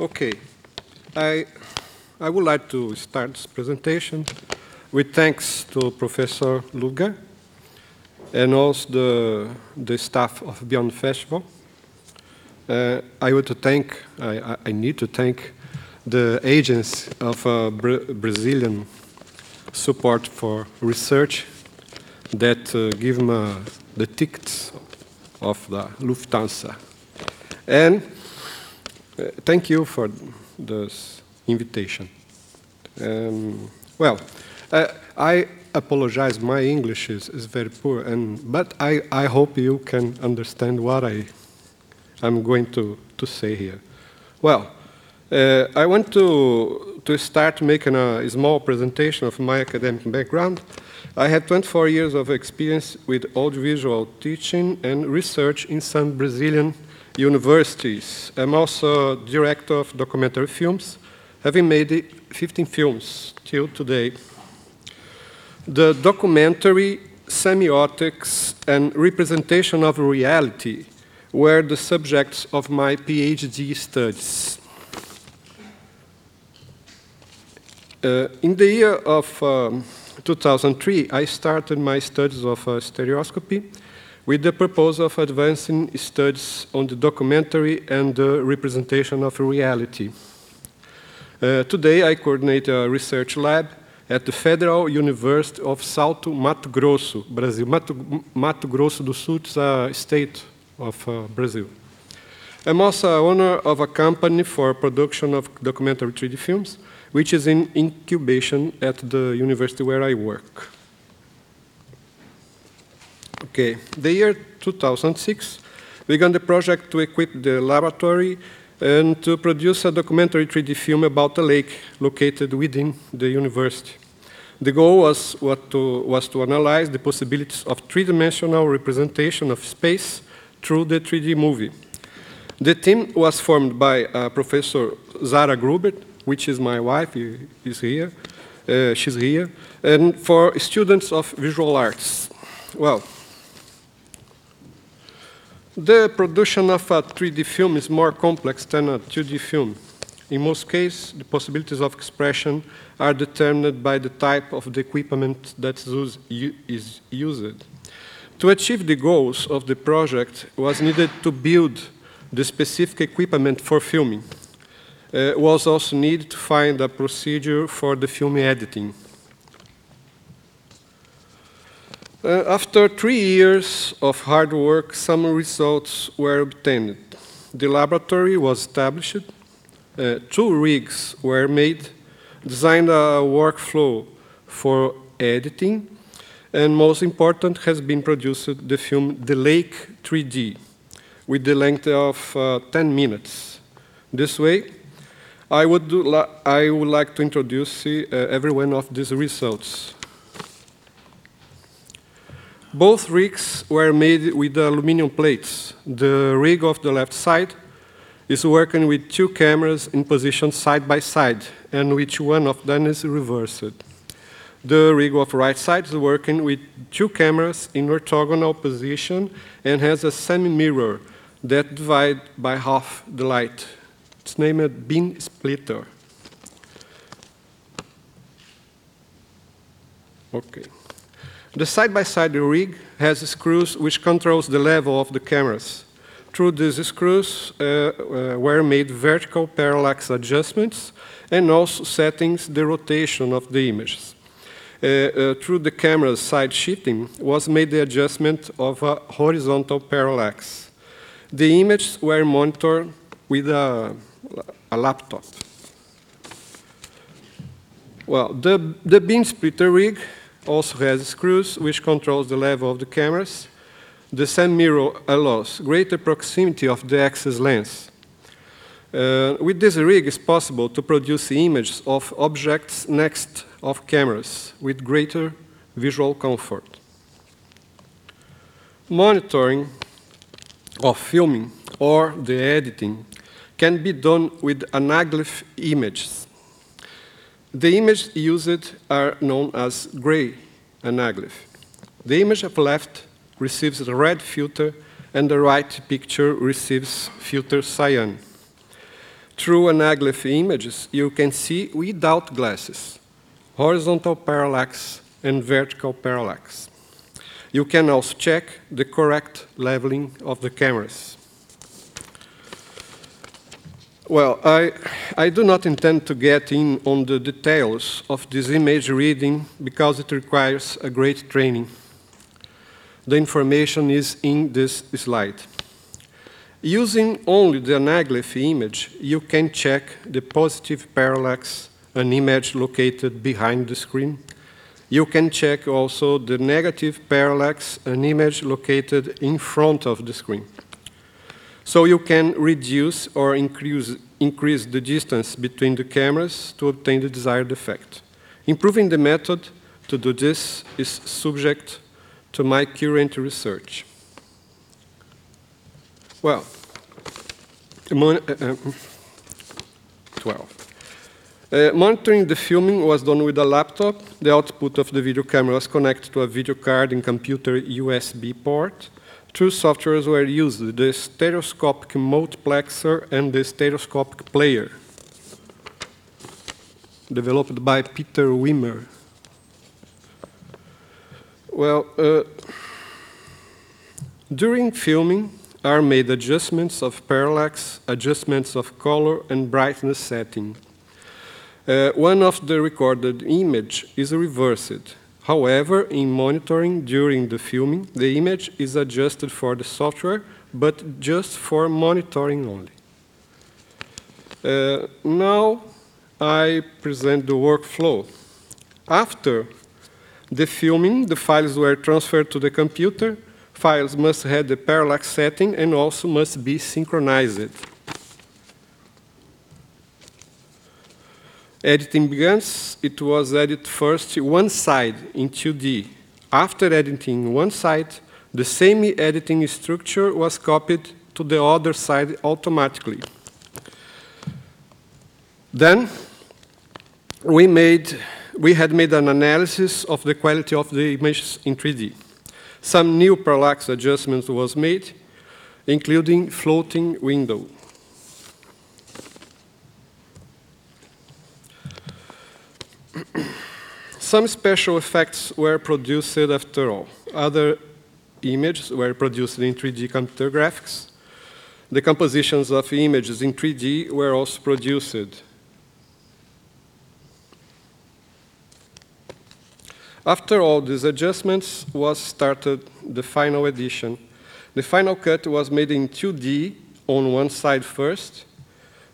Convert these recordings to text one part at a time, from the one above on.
Okay, I, I would like to start this presentation with thanks to Professor Luga and also the, the staff of Beyond Festival. Uh, I want to thank, I, I need to thank the agents of uh, Bra Brazilian support for research that uh, give me the tickets of the Lufthansa. And uh, thank you for this invitation. Um, well, uh, I apologize, my English is, is very poor, and, but I, I hope you can understand what I, I'm going to, to say here. Well, uh, I want to, to start making a small presentation of my academic background. I have 24 years of experience with audiovisual teaching and research in some Brazilian universities. I'm also director of documentary films, having made 15 films till today. The documentary, semiotics, and representation of reality were the subjects of my PhD studies. Uh, in the year of um, 2003, I started my studies of uh, stereoscopy with the purpose of advancing studies on the documentary and the representation of reality. Uh, today, I coordinate a research lab at the Federal University of Salto Mato Grosso, Brazil. Mato, Mato Grosso do Sul is a state of uh, Brazil. I'm also owner of a company for production of documentary 3D films, which is in incubation at the university where I work. Okay, the year 2006 we began the project to equip the laboratory and to produce a documentary 3D film about a lake located within the university. The goal was, to, was to analyze the possibilities of three-dimensional representation of space through the 3D movie. The team was formed by uh, Professor Zara Grubert, which is my wife, is here, uh, she's here, and for students of visual arts. Well, the production of a 3D film is more complex than a 2D film. In most cases, the possibilities of expression are determined by the type of the equipment that is used. To achieve the goals of the project was needed to build the specific equipment for filming uh, was also needed to find a procedure for the film editing. Uh, after three years of hard work, some results were obtained. The laboratory was established, uh, two rigs were made, designed a workflow for editing, and most important has been produced the film The Lake 3D with the length of uh, 10 minutes. This way, I would, I would like to introduce uh, every one of these results. Both rigs were made with aluminum plates. The rig of the left side is working with two cameras in position side by side, and which one of them is reversed. The rig of right side is working with two cameras in orthogonal position and has a semi-mirror that divide by half the light it's named beam splitter. Okay. The side-by-side -side rig has screws which controls the level of the cameras. Through these screws uh, uh, were made vertical parallax adjustments and also settings the rotation of the images. Uh, uh through the camera's side shifting was made the adjustment of a horizontal parallax. The images were monitored with a a laptop. Well, the, the beam splitter rig also has screws which controls the level of the cameras. The semi-mirror allows greater proximity of the axis lens. Uh, with this rig, it's possible to produce images of objects next of cameras with greater visual comfort. Monitoring of filming or the editing can be done with anaglyph images. The images used are known as gray anaglyph. The image of the left receives the red filter and the right picture receives filter cyan. through anaglyph images, you can see without glasses, horizontal parallax and vertical parallax. You can also check the correct leveling of the cameras. Well, I, I do not intend to get in on the details of this image reading because it requires a great training. The information is in this slide. Using only the anaglyph image, you can check the positive parallax, an image located behind the screen. You can check also the negative parallax, an image located in front of the screen. So you can reduce or increase, increase the distance between the cameras to obtain the desired effect. Improving the method to do this is subject to my current research. Well, uh, uh, 12. Uh, monitoring the filming was done with a laptop. The output of the video camera was connected to a video card and computer USB port. Two softwares were used, the stereoscopic multiplexer and the stereoscopic player, developed by Peter Wimmer. Well, uh, during filming are made adjustments of parallax, adjustments of color and brightness setting. Uh, one of the recorded image is reversed However, in monitoring during the filming, the image is adjusted for the software, but just for monitoring only. Uh, now I present the workflow. After the filming, the files were transferred to the computer. Files must have the parallax setting and also must be synchronized. Editing begins, it was edited first one side in 2D. After editing one side, the same editing structure was copied to the other side automatically. Then we made we had made an analysis of the quality of the images in 3D. Some new parallax adjustments was made, including floating window. Some special effects were produced after all. Other images were produced in 3D computer graphics. The compositions of images in 3D were also produced. After all these adjustments was started the final edition. The final cut was made in 2D on one side first.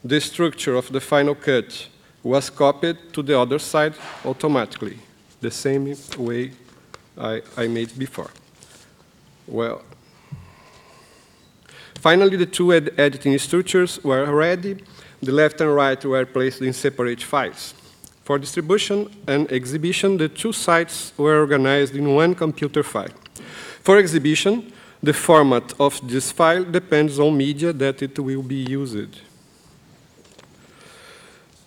The structure of the final cut was copied to the other side automatically, the same way I, I made before. Well, finally, the two ed editing structures were ready. The left and right were placed in separate files. For distribution and exhibition, the two sites were organized in one computer file. For exhibition, the format of this file depends on media that it will be used.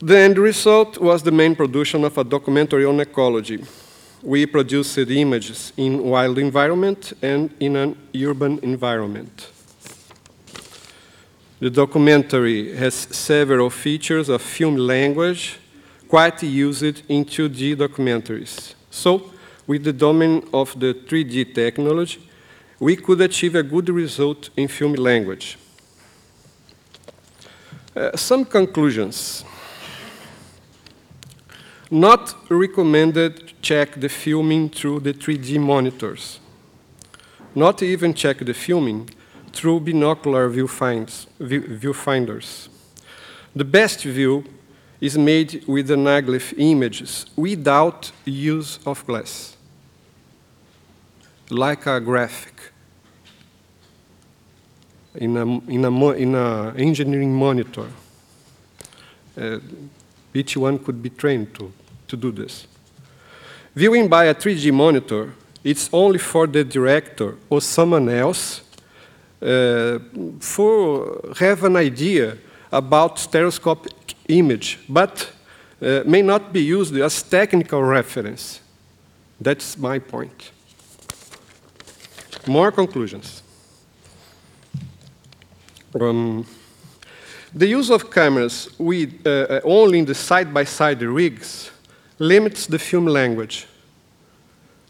The end result was the main production of a documentary on ecology. We produced images in wild environment and in an urban environment. The documentary has several features of film language quite used in 2D documentaries. So, with the domain of the 3D technology, we could achieve a good result in film language. Uh, some conclusions. Not recommended to check the filming through the 3D monitors. Not even check the filming through binocular viewfinders. The best view is made with the anaglyph images without use of glass, like a graphic in a, in a, in a engineering monitor. Uh, each one could be trained to to do this. Viewing by a 3D monitor, it's only for the director or someone else uh, for have an idea about stereoscopic image, but uh, may not be used as technical reference. That's my point. More conclusions. Um, The use of cameras with, uh, only in the side-by-side -side rigs limits the film language.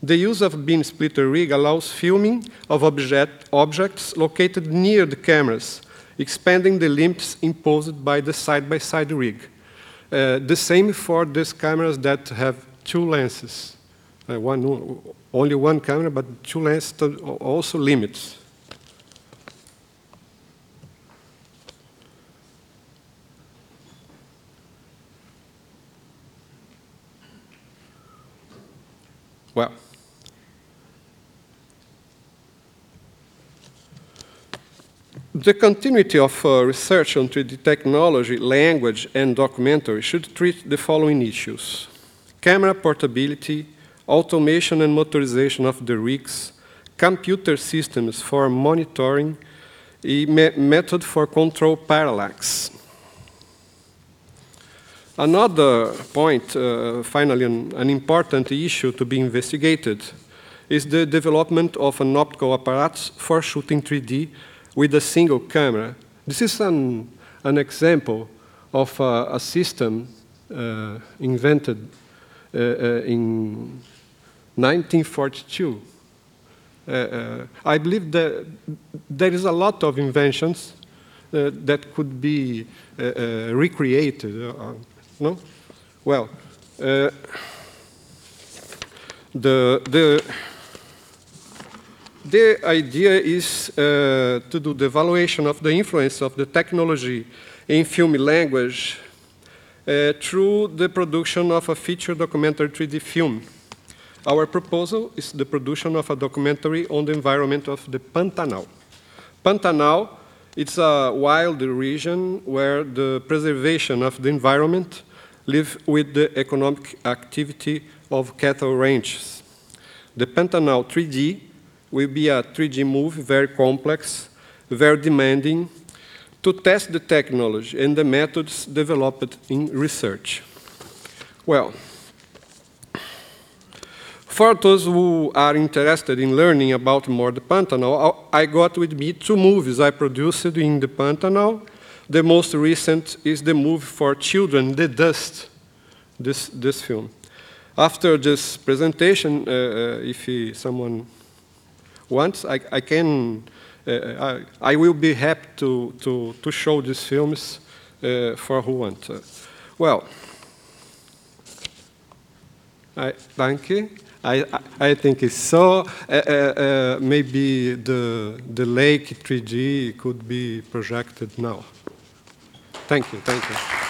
The use of beam splitter rig allows filming of object, objects located near the cameras, expanding the limits imposed by the side-by-side -side rig. Uh, the same for these cameras that have two lenses. Uh, one, only one camera, but two lenses also limits. Well, the continuity of uh, research on 3D technology, language, and documentary should treat the following issues. Camera portability, automation and motorization of the rigs, computer systems for monitoring, a me method for control parallax. Another point, uh, finally, an, an, important issue to be investigated is the development of an optical apparatus for shooting 3D with a single camera. This is an, an example of uh, a system uh, invented uh, uh, in 1942. Uh, I believe that there is a lot of inventions that could be recreated no? Well, uh, the, the, the idea is uh, to do the evaluation of the influence of the technology in film language uh, through the production of a feature documentary 3D film. Our proposal is the production of a documentary on the environment of the Pantanal. Pantanal it's a wild region where the preservation of the environment live with the economic activity of cattle ranches. The Pantanal 3D will be a 3D move, very complex, very demanding, to test the technology and the methods developed in research. Well, for those who are interested in learning about more the Pantanal, I got with me two movies I produced in the Pantanal. The most recent is the movie for children, The Dust, this, this film. After this presentation, uh, uh, if someone wants, I, I can, uh, I, I, will be happy to, to, to show these films uh, for who wants. well, I, thank you. I, I think it's so. Uh, uh, uh, maybe the, the lake 3D could be projected now. Thank you, thank you.